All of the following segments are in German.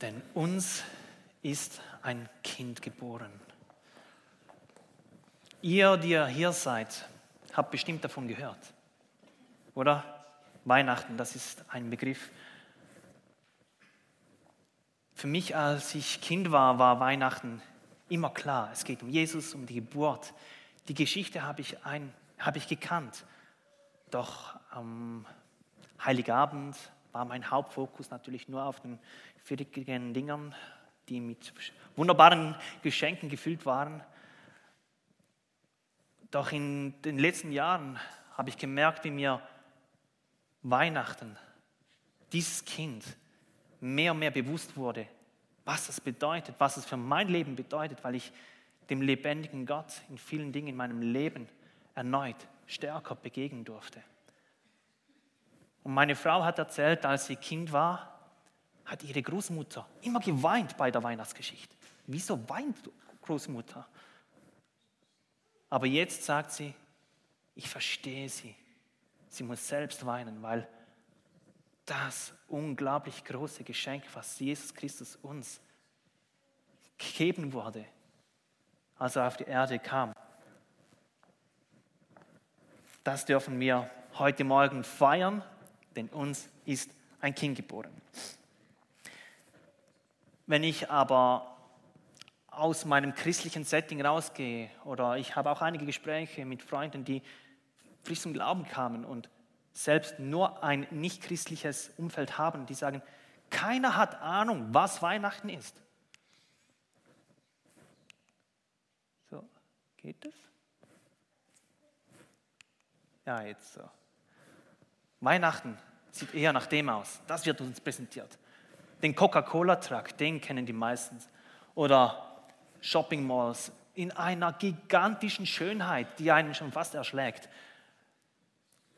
Denn uns ist ein Kind geboren. Ihr, die ihr hier seid, habt bestimmt davon gehört. Oder? Weihnachten, das ist ein Begriff. Für mich, als ich Kind war, war Weihnachten immer klar. Es geht um Jesus, um die Geburt. Die Geschichte habe ich, ein, habe ich gekannt. Doch am Heiligabend war mein Hauptfokus natürlich nur auf den viertigen Dingern, die mit wunderbaren Geschenken gefüllt waren. Doch in den letzten Jahren habe ich gemerkt, wie mir Weihnachten, dieses Kind, mehr und mehr bewusst wurde, was es bedeutet, was es für mein Leben bedeutet, weil ich dem lebendigen Gott in vielen Dingen in meinem Leben erneut stärker begegnen durfte. Und meine Frau hat erzählt, als sie Kind war, hat ihre Großmutter immer geweint bei der Weihnachtsgeschichte. Wieso weint Großmutter? Aber jetzt sagt sie, ich verstehe sie. Sie muss selbst weinen, weil das unglaublich große Geschenk, was Jesus Christus uns gegeben wurde, als er auf die Erde kam, das dürfen wir heute Morgen feiern, denn uns ist ein Kind geboren. Wenn ich aber aus meinem christlichen Setting rausgehe oder ich habe auch einige Gespräche mit Freunden, die frisch zum Glauben kamen und selbst nur ein nicht christliches Umfeld haben, die sagen, keiner hat Ahnung, was Weihnachten ist. So, geht es? Ja, jetzt so. Weihnachten sieht eher nach dem aus. Das wird uns präsentiert. Den Coca-Cola-Truck, den kennen die meisten. Oder Shopping Malls in einer gigantischen Schönheit, die einen schon fast erschlägt.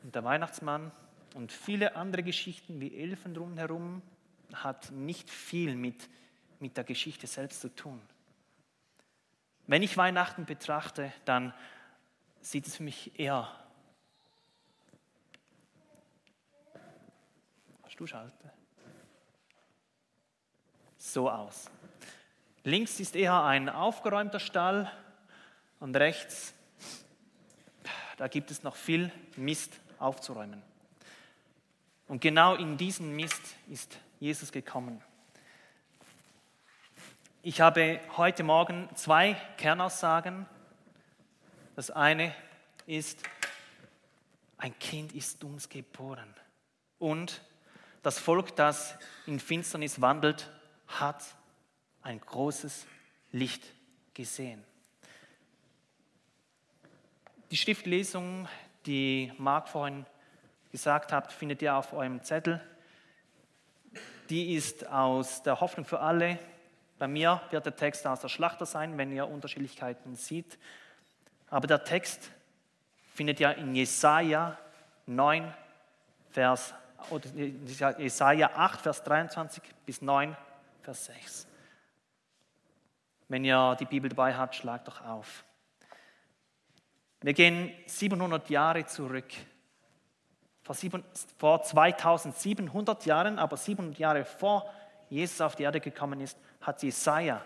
Und der Weihnachtsmann und viele andere Geschichten wie Elfen drumherum hat nicht viel mit, mit der Geschichte selbst zu tun. Wenn ich Weihnachten betrachte, dann sieht es für mich eher. Hast du Schalte? So aus. Links ist eher ein aufgeräumter Stall und rechts, da gibt es noch viel Mist aufzuräumen. Und genau in diesen Mist ist Jesus gekommen. Ich habe heute Morgen zwei Kernaussagen. Das eine ist, ein Kind ist uns geboren. Und das Volk, das in Finsternis wandelt, hat ein großes Licht gesehen. Die Schriftlesung, die Marc vorhin gesagt hat, findet ihr auf eurem Zettel. Die ist aus der Hoffnung für alle. Bei mir wird der Text aus der Schlachter sein, wenn ihr Unterschiedlichkeiten seht. Aber der Text findet ihr in Jesaja 9, Vers, Jesaja 8, Vers 23 bis 9, Vers 6. Wenn ihr die Bibel dabei habt, schlagt doch auf. Wir gehen 700 Jahre zurück. Vor 2700 Jahren, aber 700 Jahre vor Jesus auf die Erde gekommen ist, hat Jesaja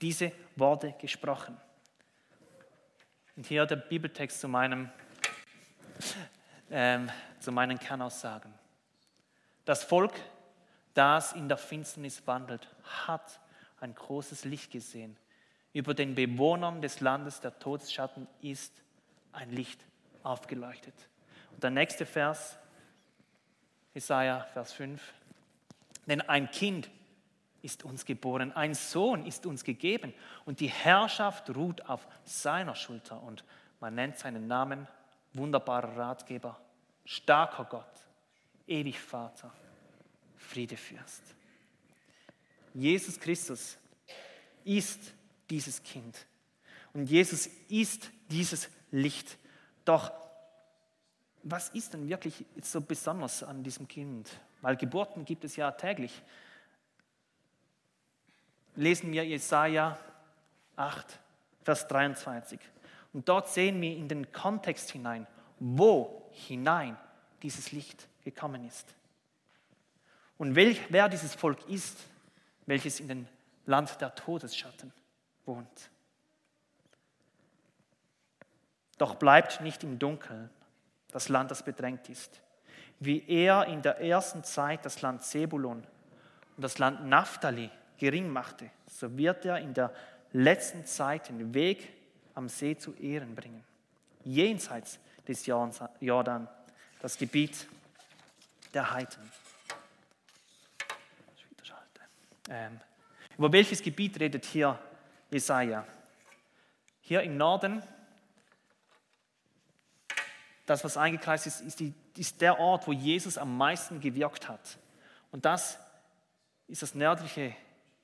diese Worte gesprochen. Und hier der Bibeltext zu, meinem, ähm, zu meinen Kernaussagen. Das Volk, das in der Finsternis wandelt, hat ein großes Licht gesehen. Über den Bewohnern des Landes der Todesschatten ist ein Licht aufgeleuchtet. Und der nächste Vers, Jesaja, Vers 5. Denn ein Kind ist uns geboren, ein Sohn ist uns gegeben und die Herrschaft ruht auf seiner Schulter und man nennt seinen Namen wunderbarer Ratgeber, starker Gott, ewig Vater, Friedefürst. Jesus Christus ist dieses Kind. Und Jesus ist dieses Licht. Doch was ist denn wirklich so besonders an diesem Kind? Weil Geburten gibt es ja täglich. Lesen wir Jesaja 8, Vers 23. Und dort sehen wir in den Kontext hinein, wo hinein dieses Licht gekommen ist. Und welch, wer dieses Volk ist, welches in dem Land der Todesschatten wohnt. Doch bleibt nicht im Dunkeln das Land, das bedrängt ist. Wie er in der ersten Zeit das Land Zebulon und das Land Naphtali gering machte, so wird er in der letzten Zeit den Weg am See zu Ehren bringen. Jenseits des Jordan, das Gebiet der Heiden. Ähm, über welches Gebiet redet hier Jesaja? Hier im Norden, das, was eingekreist ist, ist, die, ist der Ort, wo Jesus am meisten gewirkt hat. Und das ist das nördliche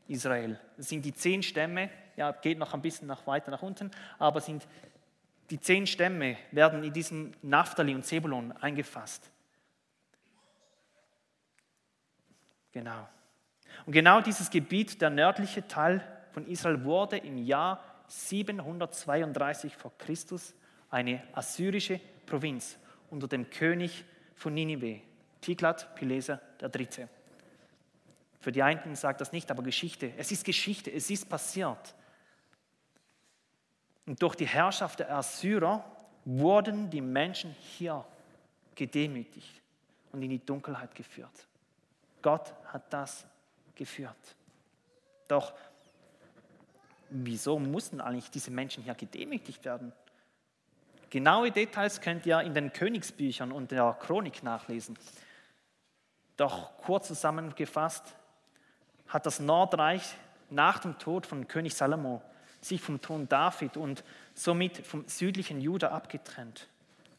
Israel. Das sind die zehn Stämme, ja, geht noch ein bisschen nach weiter nach unten, aber sind die zehn Stämme werden in diesen Naphtali und Zebulon eingefasst. Genau. Und genau dieses Gebiet, der nördliche Teil von Israel, wurde im Jahr 732 vor Christus eine assyrische Provinz unter dem König von Ninive, Tiglat-Pileser III. Für die einen sagt das nicht, aber Geschichte. Es ist Geschichte, es ist passiert. Und durch die Herrschaft der Assyrer wurden die Menschen hier gedemütigt und in die Dunkelheit geführt. Gott hat das geführt. Doch wieso mussten eigentlich diese Menschen hier gedemütigt werden? Genaue Details könnt ihr in den Königsbüchern und der Chronik nachlesen. Doch kurz zusammengefasst hat das Nordreich nach dem Tod von König Salomo sich vom Thron David und somit vom südlichen Juda abgetrennt.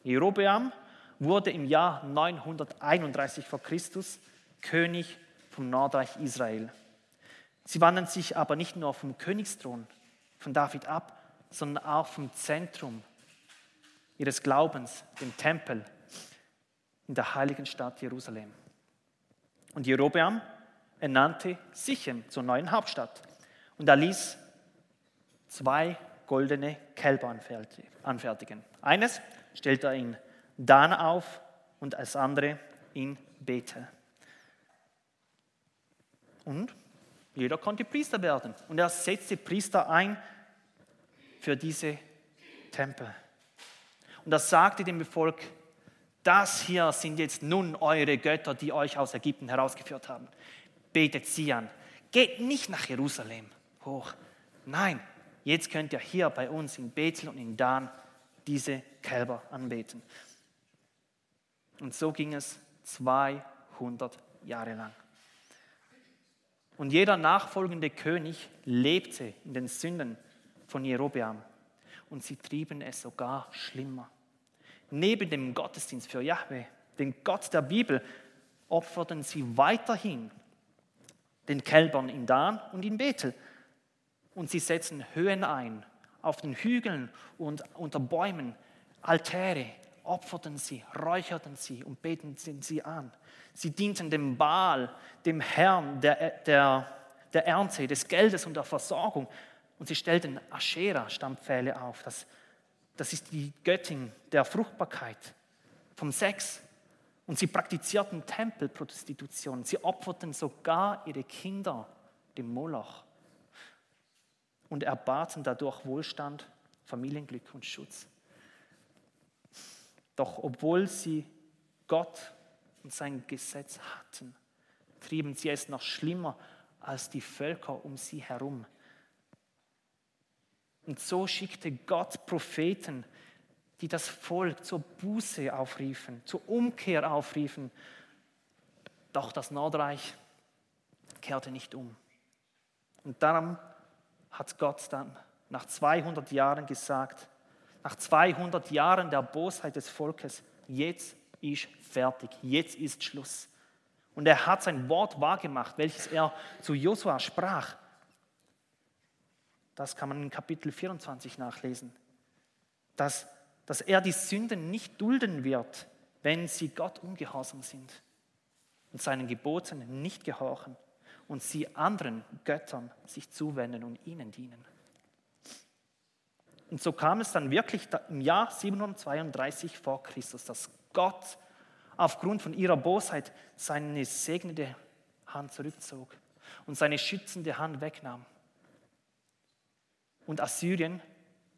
Jerobeam wurde im Jahr 931 vor Christus König vom Nordreich Israel. Sie wandten sich aber nicht nur vom Königsthron von David ab, sondern auch vom Zentrum ihres Glaubens, dem Tempel in der heiligen Stadt Jerusalem. Und Jerobeam ernannte Sichem zur neuen Hauptstadt und er ließ zwei goldene Kälber anfertigen. Eines stellte er in Dan auf und das andere in Bethel. Und jeder konnte Priester werden. Und er setzte Priester ein für diese Tempel. Und er sagte dem Volk, das hier sind jetzt nun eure Götter, die euch aus Ägypten herausgeführt haben. Betet sie an. Geht nicht nach Jerusalem hoch. Nein, jetzt könnt ihr hier bei uns in Bethel und in Dan diese Kälber anbeten. Und so ging es 200 Jahre lang. Und jeder nachfolgende König lebte in den Sünden von Jerobeam. Und sie trieben es sogar schlimmer. Neben dem Gottesdienst für Yahweh, den Gott der Bibel, opferten sie weiterhin den Kälbern in Dan und in Bethel. Und sie setzten Höhen ein, auf den Hügeln und unter Bäumen, Altäre, opferten sie, räucherten sie und beteten sie an. Sie dienten dem Baal, dem Herrn der, der, der Ernte, des Geldes und der Versorgung. Und sie stellten Aschera-Stammpfähle auf. Das, das ist die Göttin der Fruchtbarkeit, vom Sex. Und sie praktizierten Tempelprostitution. Sie opferten sogar ihre Kinder dem Moloch und erbaten dadurch Wohlstand, Familienglück und Schutz. Doch obwohl sie Gott und sein Gesetz hatten, trieben sie es noch schlimmer als die Völker um sie herum. Und so schickte Gott Propheten, die das Volk zur Buße aufriefen, zur Umkehr aufriefen. Doch das Nordreich kehrte nicht um. Und darum hat Gott dann nach 200 Jahren gesagt, nach 200 Jahren der Bosheit des Volkes, jetzt ist fertig, jetzt ist Schluss. Und er hat sein Wort wahrgemacht, welches er zu Josua sprach. Das kann man in Kapitel 24 nachlesen. Dass, dass er die Sünden nicht dulden wird, wenn sie Gott ungehorsam sind und seinen Geboten nicht gehorchen und sie anderen Göttern sich zuwenden und ihnen dienen. Und so kam es dann wirklich im Jahr 732 vor Christus, dass Gott aufgrund von ihrer Bosheit seine segnende Hand zurückzog. und seine schützende Hand wegnahm. Und Assyrien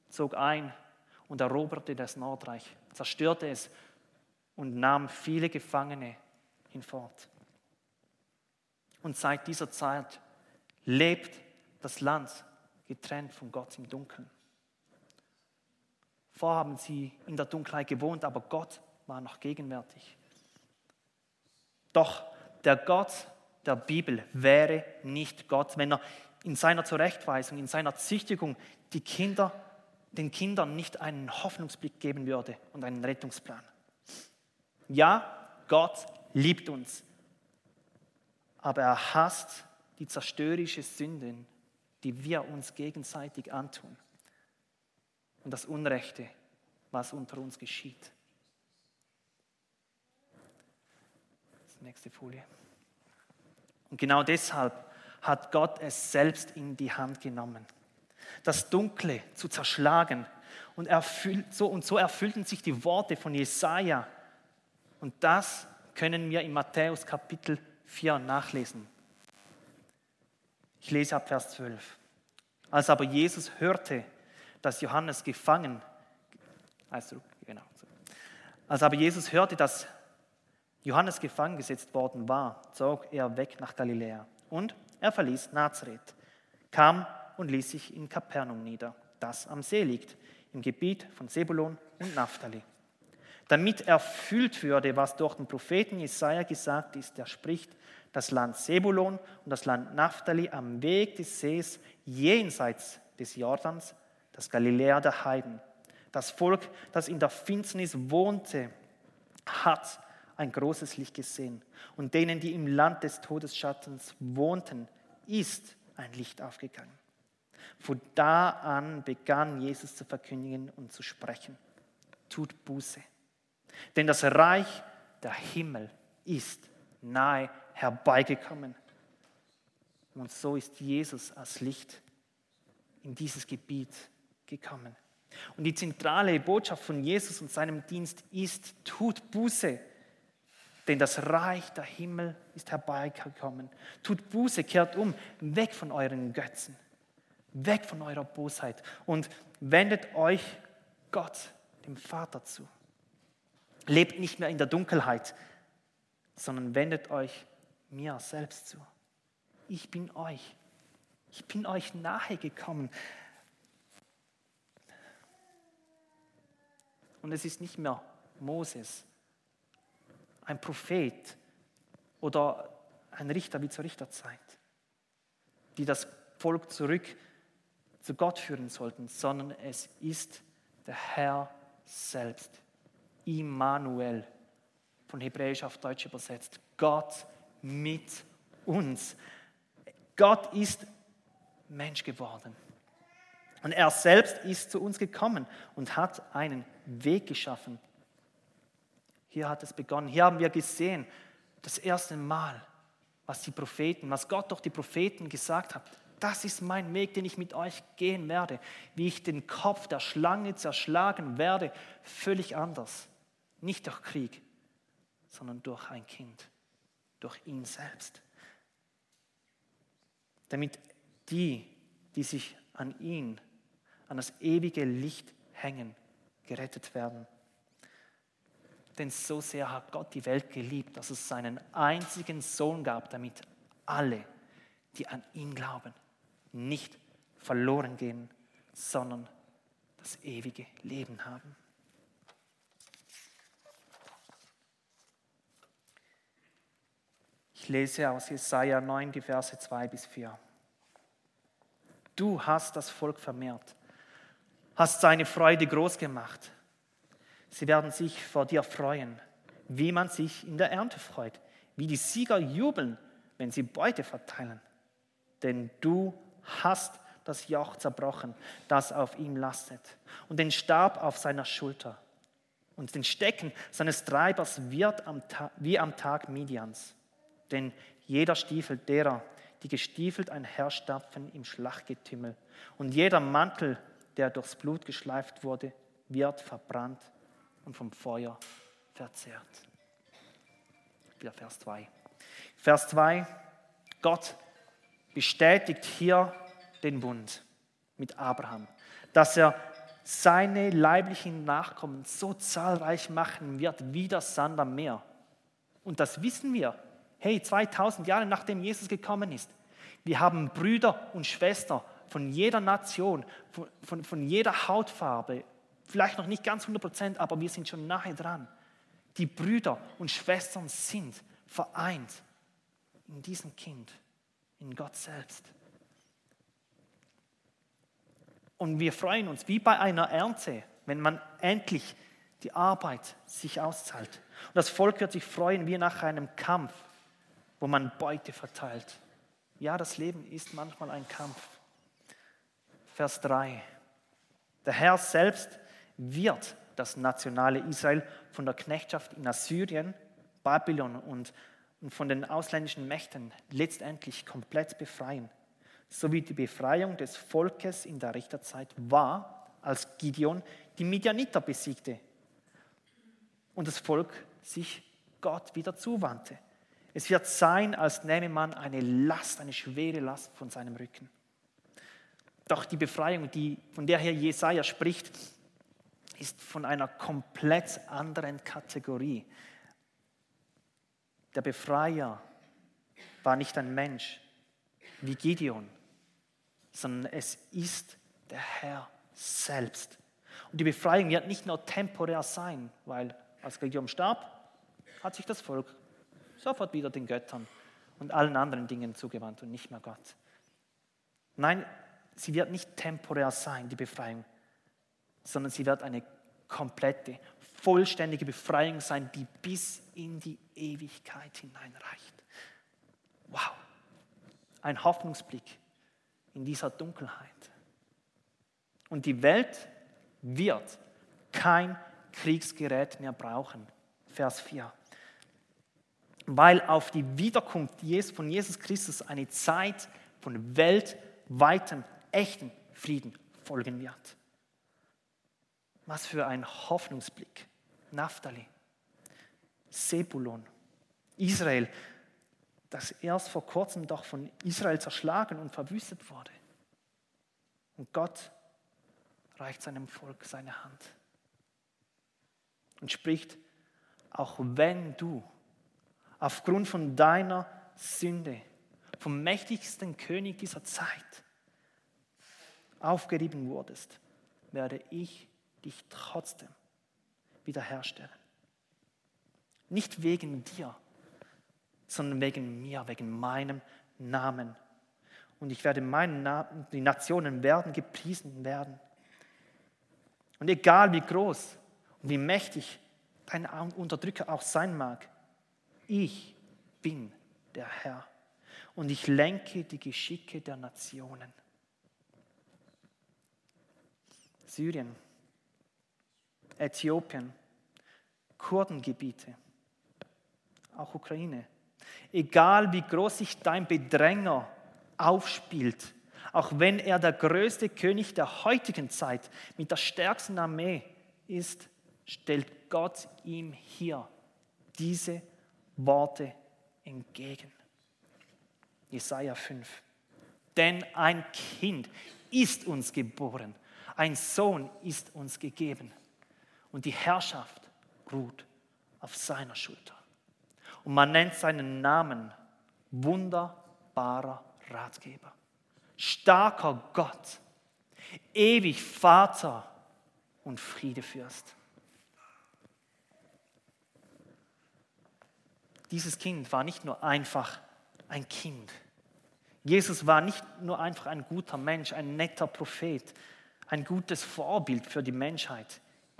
zog ein und eroberte das Nordreich, zerstörte es und nahm viele Gefangene hinfort. Und seit dieser Zeit lebt das Land getrennt von Gott im Dunkeln. Vorher haben sie in der Dunkelheit gewohnt, aber Gott war noch gegenwärtig. Doch der Gott der Bibel wäre nicht Gott, wenn er in seiner Zurechtweisung, in seiner Züchtigung die Kinder, den Kindern nicht einen Hoffnungsblick geben würde und einen Rettungsplan. Ja, Gott liebt uns, aber er hasst die zerstörerische Sünden, die wir uns gegenseitig antun und das Unrechte, was unter uns geschieht. Nächste Folie. Und genau deshalb hat Gott es selbst in die Hand genommen, das Dunkle zu zerschlagen. Und, erfüllt, so, und so erfüllten sich die Worte von Jesaja. Und das können wir in Matthäus Kapitel 4 nachlesen. Ich lese ab Vers 12. Als aber Jesus hörte, dass Johannes gefangen, also, genau, als aber Jesus hörte, dass Johannes gefangen gesetzt worden war, zog er weg nach Galiläa und er verließ Nazareth, kam und ließ sich in Kapernaum nieder, das am See liegt, im Gebiet von Sebulon und Naphtali. Damit erfüllt würde, was durch den Propheten Jesaja gesagt ist, der spricht, das Land Sebulon und das Land Naphtali am Weg des Sees jenseits des Jordans, das Galiläa der Heiden. Das Volk, das in der Finsternis wohnte, hat ein großes Licht gesehen. Und denen, die im Land des Todesschattens wohnten, ist ein Licht aufgegangen. Von da an begann Jesus zu verkündigen und zu sprechen. Tut Buße. Denn das Reich der Himmel ist nahe herbeigekommen. Und so ist Jesus als Licht in dieses Gebiet gekommen. Und die zentrale Botschaft von Jesus und seinem Dienst ist, tut Buße denn das Reich der Himmel ist herbeigekommen. Tut Buße, kehrt um, weg von euren Götzen, weg von eurer Bosheit und wendet euch Gott, dem Vater, zu. Lebt nicht mehr in der Dunkelheit, sondern wendet euch mir selbst zu. Ich bin euch. Ich bin euch nahe gekommen. Und es ist nicht mehr Moses, ein Prophet oder ein Richter wie zur Richterzeit, die das Volk zurück zu Gott führen sollten, sondern es ist der Herr selbst. Immanuel, von Hebräisch auf Deutsch übersetzt. Gott mit uns. Gott ist Mensch geworden. Und er selbst ist zu uns gekommen und hat einen Weg geschaffen hier hat es begonnen. Hier haben wir gesehen, das erste Mal, was die Propheten, was Gott durch die Propheten gesagt hat. Das ist mein Weg, den ich mit euch gehen werde. Wie ich den Kopf der Schlange zerschlagen werde, völlig anders. Nicht durch Krieg, sondern durch ein Kind, durch ihn selbst. Damit die, die sich an ihn, an das ewige Licht hängen, gerettet werden. Denn so sehr hat Gott die Welt geliebt, dass es seinen einzigen Sohn gab, damit alle, die an ihn glauben, nicht verloren gehen, sondern das ewige Leben haben. Ich lese aus Jesaja 9, die Verse 2 bis 4. Du hast das Volk vermehrt, hast seine Freude groß gemacht Sie werden sich vor dir freuen, wie man sich in der Ernte freut, wie die Sieger jubeln, wenn sie Beute verteilen. Denn du hast das Joch zerbrochen, das auf ihm lastet, und den Stab auf seiner Schulter. Und den Stecken seines Treibers wird am wie am Tag Midians. Denn jeder Stiefel derer, die gestiefelt einherstapfen im Schlachtgetümmel, und jeder Mantel, der durchs Blut geschleift wurde, wird verbrannt und vom Feuer verzehrt. Wieder Vers 2. Vers 2. Gott bestätigt hier den Bund mit Abraham, dass er seine leiblichen Nachkommen so zahlreich machen wird wie das Sand am Meer. Und das wissen wir. Hey, 2000 Jahre nachdem Jesus gekommen ist, wir haben Brüder und Schwestern von jeder Nation, von, von, von jeder Hautfarbe, vielleicht noch nicht ganz 100 Prozent, aber wir sind schon nahe dran. Die Brüder und Schwestern sind vereint in diesem Kind, in Gott selbst. Und wir freuen uns wie bei einer Ernte, wenn man endlich die Arbeit sich auszahlt. Und das Volk wird sich freuen wie nach einem Kampf, wo man Beute verteilt. Ja, das Leben ist manchmal ein Kampf. Vers 3. Der Herr selbst wird das nationale Israel von der Knechtschaft in Assyrien, Babylon und von den ausländischen Mächten letztendlich komplett befreien sowie die Befreiung des Volkes in der Richterzeit war, als Gideon die Midianiter besiegte und das Volk sich Gott wieder zuwandte. Es wird sein, als nähme man eine Last, eine schwere Last von seinem Rücken. Doch die Befreiung, die, von der Herr Jesaja spricht, ist von einer komplett anderen Kategorie. Der Befreier war nicht ein Mensch wie Gideon, sondern es ist der Herr selbst. Und die Befreiung wird nicht nur temporär sein, weil als Gideon starb, hat sich das Volk sofort wieder den Göttern und allen anderen Dingen zugewandt und nicht mehr Gott. Nein, sie wird nicht temporär sein, die Befreiung, sondern sie wird eine komplette, vollständige Befreiung sein, die bis in die Ewigkeit hineinreicht. Wow, ein Hoffnungsblick in dieser Dunkelheit. Und die Welt wird kein Kriegsgerät mehr brauchen. Vers 4. Weil auf die Wiederkunft von Jesus Christus eine Zeit von weltweitem, echten Frieden folgen wird. Was für ein Hoffnungsblick. Naphtali, Sebulon, Israel, das erst vor kurzem doch von Israel zerschlagen und verwüstet wurde. Und Gott reicht seinem Volk seine Hand und spricht, auch wenn du aufgrund von deiner Sünde vom mächtigsten König dieser Zeit aufgerieben wurdest, werde ich dich trotzdem wiederherstellen. Nicht wegen dir, sondern wegen mir, wegen meinem Namen. Und ich werde meinen Namen, die Nationen werden gepriesen werden. Und egal wie groß und wie mächtig dein Unterdrücker auch sein mag, ich bin der Herr und ich lenke die Geschicke der Nationen. Syrien, Äthiopien, Kurdengebiete, auch Ukraine, egal wie groß sich dein Bedränger aufspielt, auch wenn er der größte König der heutigen Zeit mit der stärksten Armee ist, stellt Gott ihm hier diese Worte entgegen. Jesaja 5. Denn ein Kind ist uns geboren, ein Sohn ist uns gegeben und die Herrschaft ruht auf seiner Schulter. Und man nennt seinen Namen wunderbarer Ratgeber, starker Gott, ewig Vater und Friedefürst. Dieses Kind war nicht nur einfach ein Kind. Jesus war nicht nur einfach ein guter Mensch, ein netter Prophet, ein gutes Vorbild für die Menschheit.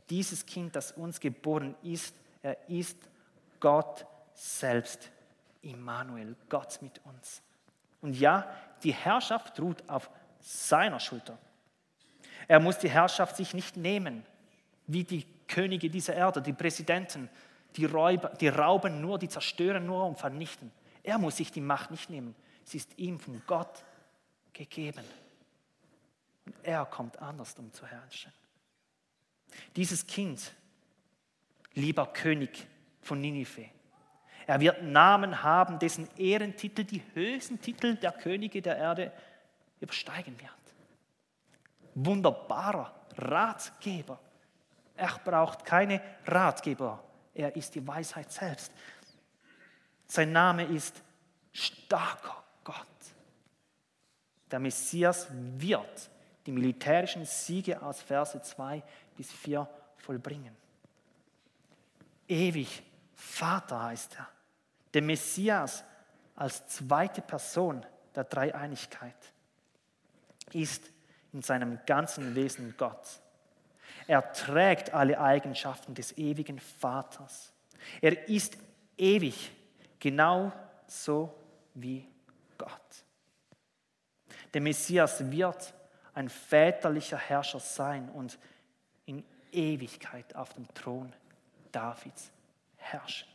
Dieses Kind, das uns geboren ist, er ist Gott selbst Immanuel, Gott mit uns. Und ja, die Herrschaft ruht auf seiner Schulter. Er muss die Herrschaft sich nicht nehmen, wie die Könige dieser Erde, die Präsidenten, die, Räuber, die rauben nur, die zerstören nur und vernichten. Er muss sich die Macht nicht nehmen. Sie ist ihm von Gott gegeben. Und er kommt anders, um zu herrschen. Dieses Kind, lieber König von Ninive, Er wird Namen haben, dessen Ehrentitel die höchsten Titel der Könige der Erde übersteigen wird. Wunderbarer Ratgeber. Er braucht keine Ratgeber. Er ist die Weisheit selbst. Sein Name ist starker Gott. Der Messias wird die militärischen Siege aus Verse 2 bis 4 vollbringen. Ewig Vater heißt er. Der Messias als zweite Person der Dreieinigkeit ist in seinem ganzen Wesen Gott. Er trägt alle Eigenschaften des ewigen Vaters. Er ist ewig, genau so wie Gott. Der Messias wird ein väterlicher Herrscher sein und in Ewigkeit auf dem Thron Davids herrschen.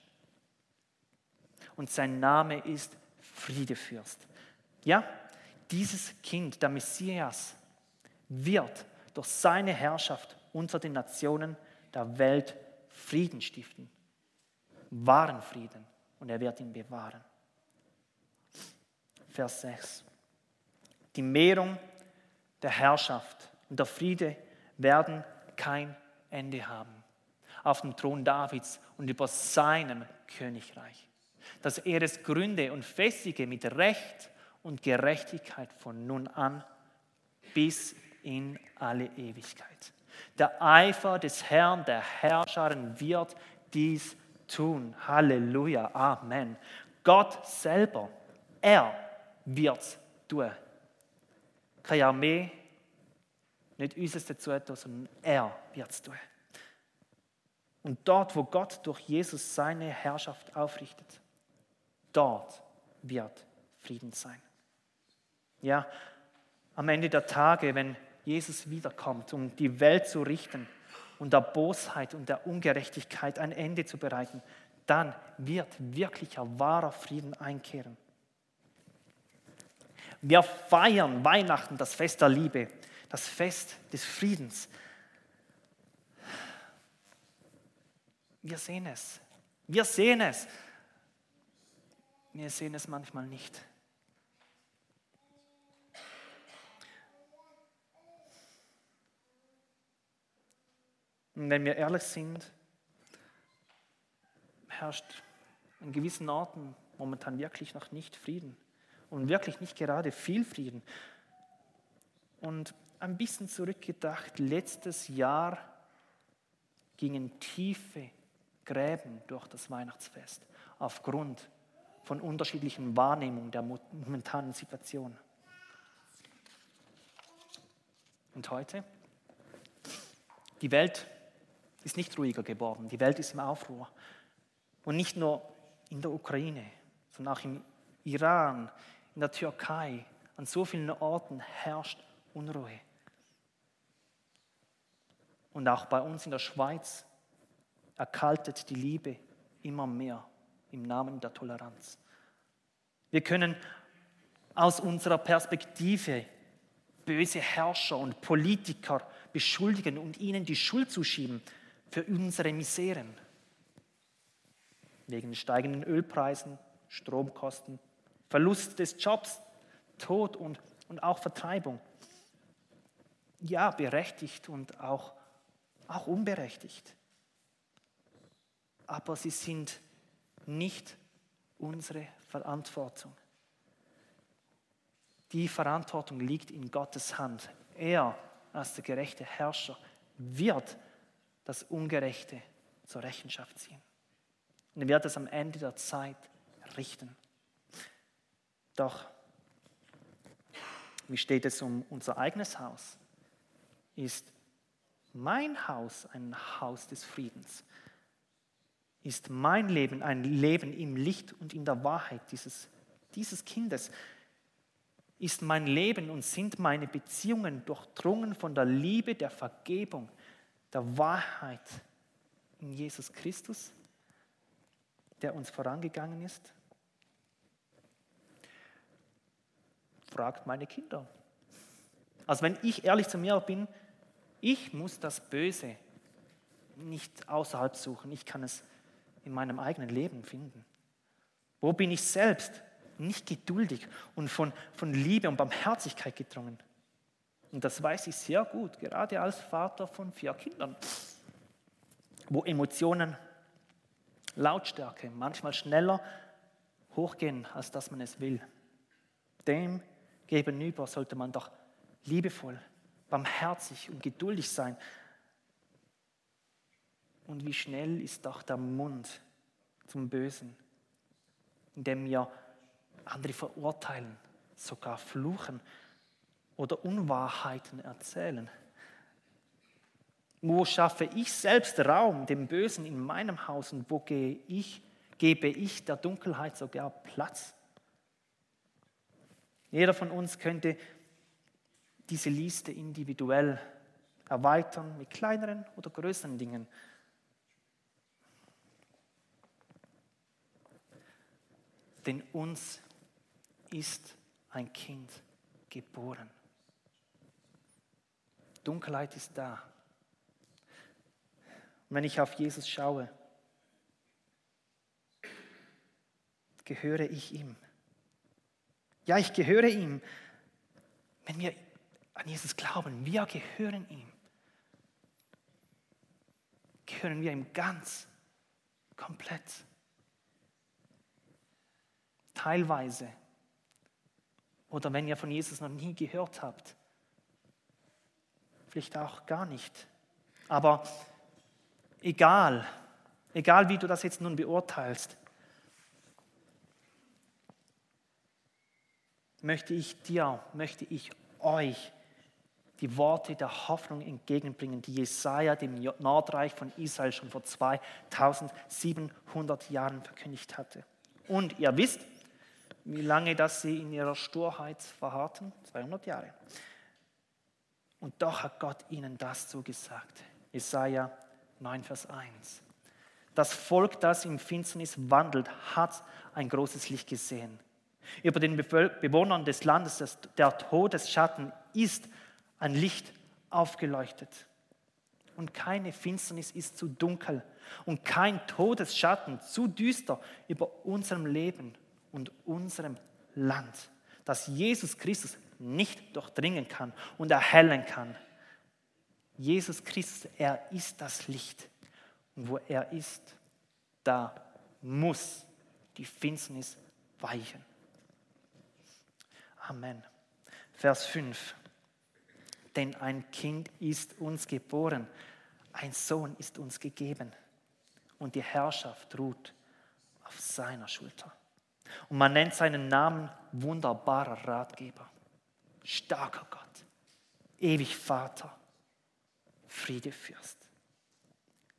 Und sein Name ist Friedefürst. Ja, dieses Kind, der Messias, wird durch seine Herrschaft unter den Nationen der Welt Frieden stiften. Wahren Frieden. Und er wird ihn bewahren. Vers 6. Die Mehrung der Herrschaft und der Friede werden kein Ende haben. Auf dem Thron Davids und über seinem Königreich. Dass er es gründe und festige mit Recht und Gerechtigkeit von nun an bis in alle Ewigkeit. Der Eifer des Herrn, der Herrscherin wird dies tun. Halleluja, Amen. Gott selber, er wird es tun. Keine Armee, nicht uns dazu tun, sondern er wird es tun. Und dort, wo Gott durch Jesus seine Herrschaft aufrichtet, dort wird Frieden sein. Ja, am Ende der Tage, wenn Jesus wiederkommt, um die Welt zu richten und der Bosheit und der Ungerechtigkeit ein Ende zu bereiten, dann wird wirklicher wahrer Frieden einkehren. Wir feiern Weihnachten, das Fest der Liebe, das Fest des Friedens. Wir sehen es. Wir sehen es. Wir sehen es manchmal nicht. Und wenn wir ehrlich sind, herrscht an gewissen Orten momentan wirklich noch nicht Frieden und wirklich nicht gerade viel Frieden. Und ein bisschen zurückgedacht, letztes Jahr gingen tiefe Gräben durch das Weihnachtsfest aufgrund von unterschiedlichen Wahrnehmungen der momentanen Situation. Und heute? Die Welt ist nicht ruhiger geworden. Die Welt ist im Aufruhr. Und nicht nur in der Ukraine, sondern auch im Iran, in der Türkei, an so vielen Orten herrscht Unruhe. Und auch bei uns in der Schweiz erkaltet die Liebe immer mehr im Namen der Toleranz. Wir können aus unserer Perspektive böse Herrscher und Politiker beschuldigen und ihnen die Schuld zuschieben für unsere Miseren. Wegen steigenden Ölpreisen, Stromkosten, Verlust des Jobs, Tod und, und auch Vertreibung. Ja, berechtigt und auch, auch unberechtigt. Aber sie sind nicht unsere Verantwortung. Die Verantwortung liegt in Gottes Hand. Er als der gerechte Herrscher wird das Ungerechte zur Rechenschaft ziehen. Und er wird es am Ende der Zeit richten. Doch, wie steht es um unser eigenes Haus? Ist mein Haus ein Haus des Friedens? Ist mein Leben ein Leben im Licht und in der Wahrheit dieses, dieses Kindes? Ist mein Leben und sind meine Beziehungen durchdrungen von der Liebe, der Vergebung, der Wahrheit in Jesus Christus, der uns vorangegangen ist? Fragt meine Kinder. Also wenn ich ehrlich zu mir bin, ich muss das Böse nicht außerhalb suchen, ich kann es in meinem eigenen Leben finden. Wo bin ich selbst nicht geduldig und von, von Liebe und Barmherzigkeit gedrungen? Und das weiß ich sehr gut, gerade als Vater von vier Kindern, wo Emotionen Lautstärke manchmal schneller hochgehen, als dass man es will. Dem gegenüber sollte man doch liebevoll, barmherzig und geduldig sein. Und wie schnell ist doch der Mund zum Bösen, indem wir andere verurteilen, sogar fluchen oder Unwahrheiten erzählen. Wo schaffe ich selbst Raum dem Bösen in meinem Haus und wo gehe ich, gebe ich der Dunkelheit sogar Platz? Jeder von uns könnte diese Liste individuell erweitern mit kleineren oder größeren Dingen. Denn uns ist ein Kind geboren. Dunkelheit ist da. Und wenn ich auf Jesus schaue, gehöre ich ihm. Ja, ich gehöre ihm. Wenn wir an Jesus glauben, wir gehören ihm. Gehören wir ihm ganz, komplett. Teilweise. Oder wenn ihr von Jesus noch nie gehört habt, vielleicht auch gar nicht. Aber egal, egal wie du das jetzt nun beurteilst, möchte ich dir, möchte ich euch die Worte der Hoffnung entgegenbringen, die Jesaja dem Nordreich von Israel schon vor 2700 Jahren verkündigt hatte. Und ihr wisst, wie lange das sie in ihrer Sturheit verharrten? 200 Jahre. Und doch hat Gott ihnen das zugesagt. Jesaja 9, Vers 1. Das Volk, das in Finsternis wandelt, hat ein großes Licht gesehen. Über den Bewohnern des Landes der Todesschatten ist ein Licht aufgeleuchtet. Und keine Finsternis ist zu dunkel und kein Todesschatten zu düster über unserem Leben und unserem Land, dass Jesus Christus nicht durchdringen kann und erhellen kann. Jesus Christus, er ist das Licht. Und wo er ist, da muss die Finsternis weichen. Amen. Vers 5. Denn ein Kind ist uns geboren, ein Sohn ist uns gegeben und die Herrschaft ruht auf seiner Schulter. Und man nennt seinen Namen wunderbarer Ratgeber, starker Gott, ewig Vater, Friedefürst.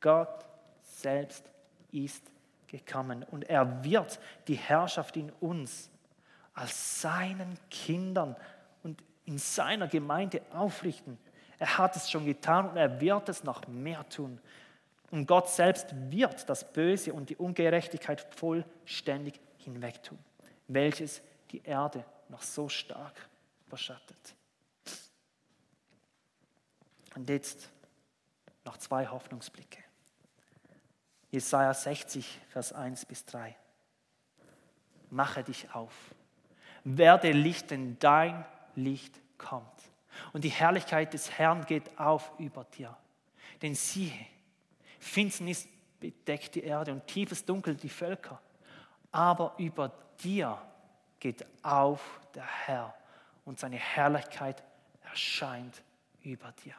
Gott selbst ist gekommen und er wird die Herrschaft in uns als seinen Kindern und in seiner Gemeinde aufrichten. Er hat es schon getan und er wird es noch mehr tun. Und Gott selbst wird das Böse und die Ungerechtigkeit vollständig hinwegtun, welches die Erde noch so stark überschattet. Und jetzt noch zwei Hoffnungsblicke. Jesaja 60, Vers 1 bis 3. Mache dich auf werde Licht, denn dein Licht kommt. Und die Herrlichkeit des Herrn geht auf über dir. Denn siehe, Finsternis bedeckt die Erde und tiefes Dunkel die Völker. Aber über dir geht auf der Herr und seine Herrlichkeit erscheint über dir.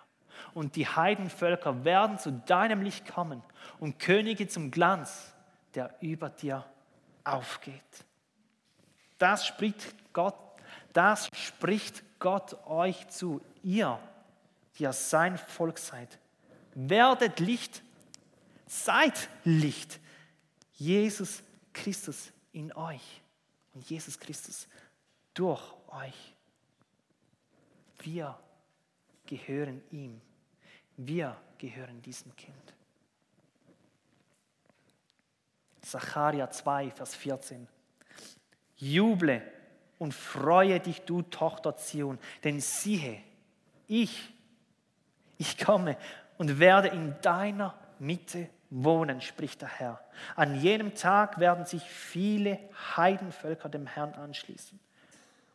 Und die Heidenvölker werden zu deinem Licht kommen und Könige zum Glanz, der über dir aufgeht. Das spricht Gott, das spricht Gott euch zu, ihr, die ihr sein Volk seid. Werdet Licht, seid Licht. Jesus Christus in euch und Jesus Christus durch euch. Wir gehören ihm. Wir gehören diesem Kind. Zacharia 2, Vers 14. Juble und freue dich, du Tochter Zion, denn siehe, ich, ich komme und werde in deiner Mitte wohnen, spricht der Herr. An jenem Tag werden sich viele Heidenvölker dem Herrn anschließen.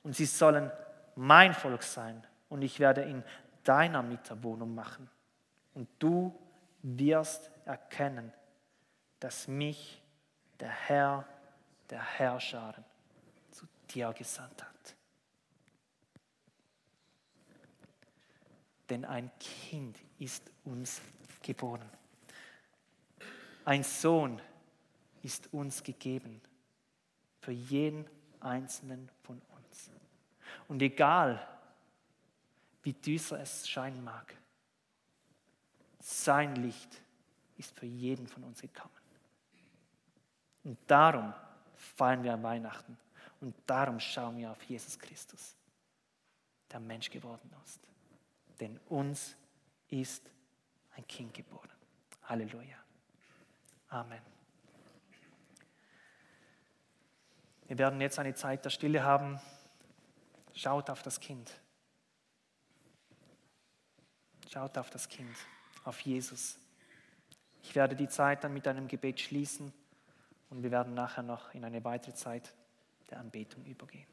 Und sie sollen mein Volk sein. Und ich werde in deiner Mitte Wohnung machen. Und du wirst erkennen, dass mich der Herr, der Herrscher zu dir gesandt hat. Denn ein Kind ist uns geboren. Ein Sohn ist uns gegeben für jeden einzelnen von uns. Und egal, wie düster es scheinen mag, sein Licht ist für jeden von uns gekommen. Und darum feiern wir an Weihnachten und darum schauen wir auf Jesus Christus, der Mensch geworden ist. Denn uns ist ein Kind geboren. Halleluja. Amen. Wir werden jetzt eine Zeit der Stille haben. Schaut auf das Kind. Schaut auf das Kind, auf Jesus. Ich werde die Zeit dann mit einem Gebet schließen und wir werden nachher noch in eine weitere Zeit der Anbetung übergehen.